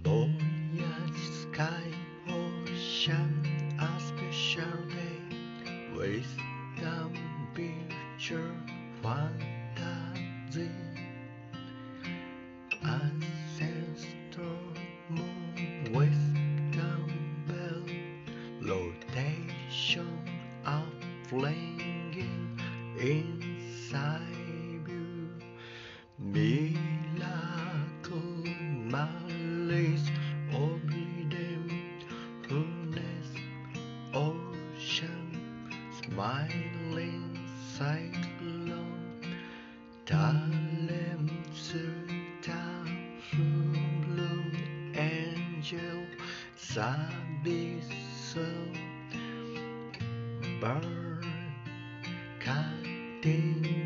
voyage sky ocean a special day Wisdom picture fantasy Ancestor moon wisdom bell Rotation of flinging inside you Me smiling cyclone talent star bloom angel abyssal burn cutting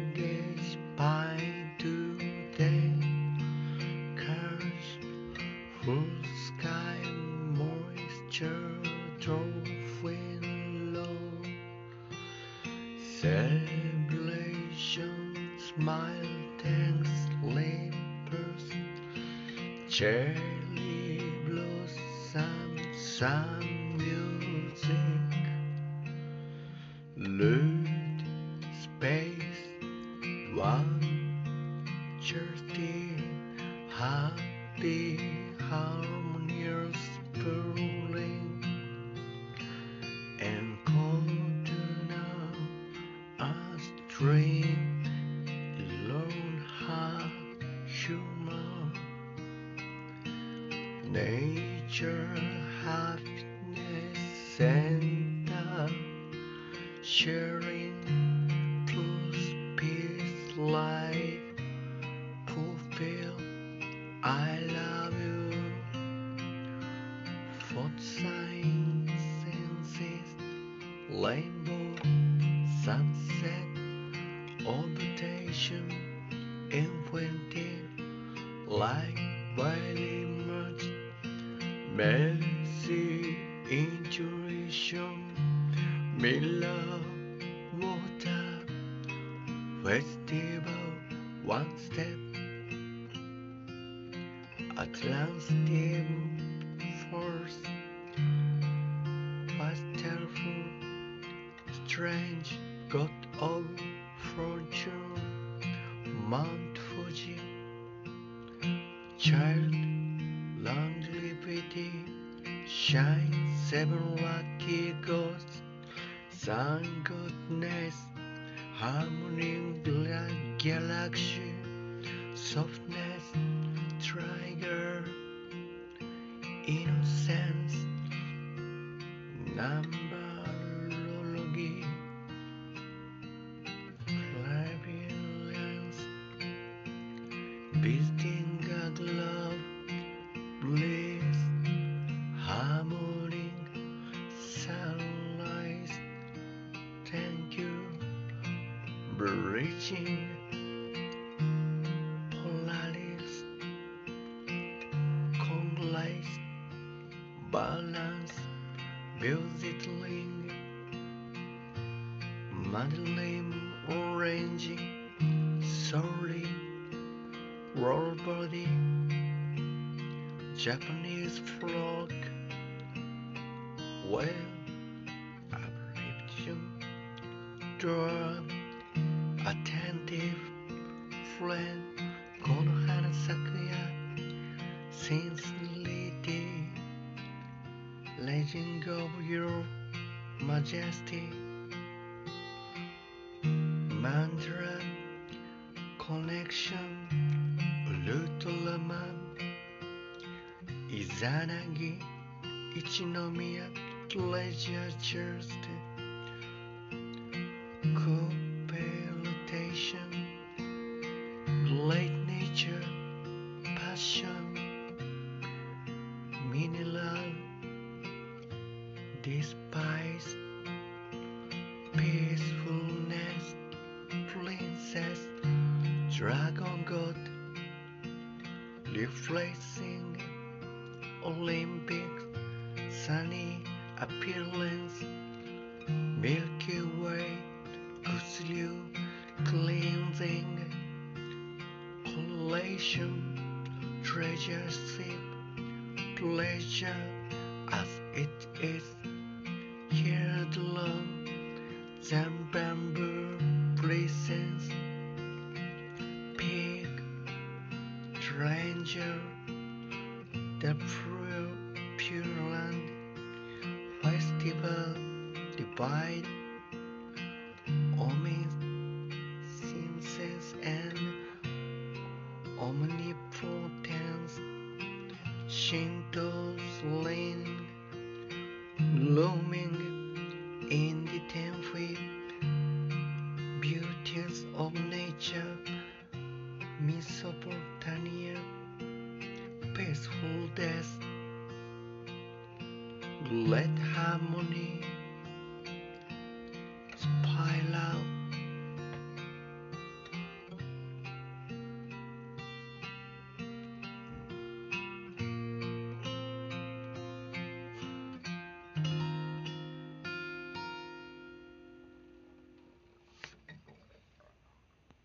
smile thanks lepers cherry blossom some music. Loot space one thirsty happy harmonious purling and cold to now a stream nature happiness and sharing truth peace life. Fulfill I love you. Fourth sign senses rainbow sunset orbitation mercy intuition Miller water festival one step. Atlantic force masterful strange god of fortune Mount Fuji child longevity shine seven lucky ghosts sun goodness harmony black galaxy softness trigger innocence numberology clairvoyance visiting bridging polaris conglace balance musicling Madeline orange sorry roll body Japanese frog well uplifting drum attentive friend Konohana Sakuya sincerity letting go of your majesty. Mantra connection Ultraman Izanagi Ichinomiya pleasure just despise peacefulness princess dragon god reflecting Olympics, sunny appearance milky way Kusliu cleansing collation treasure ship pleasure as it is than bamboo presence. Pig, stranger, the pure, pure land, festival, divide, omniscience and omnipotence, Shinto's lane, looming let harmony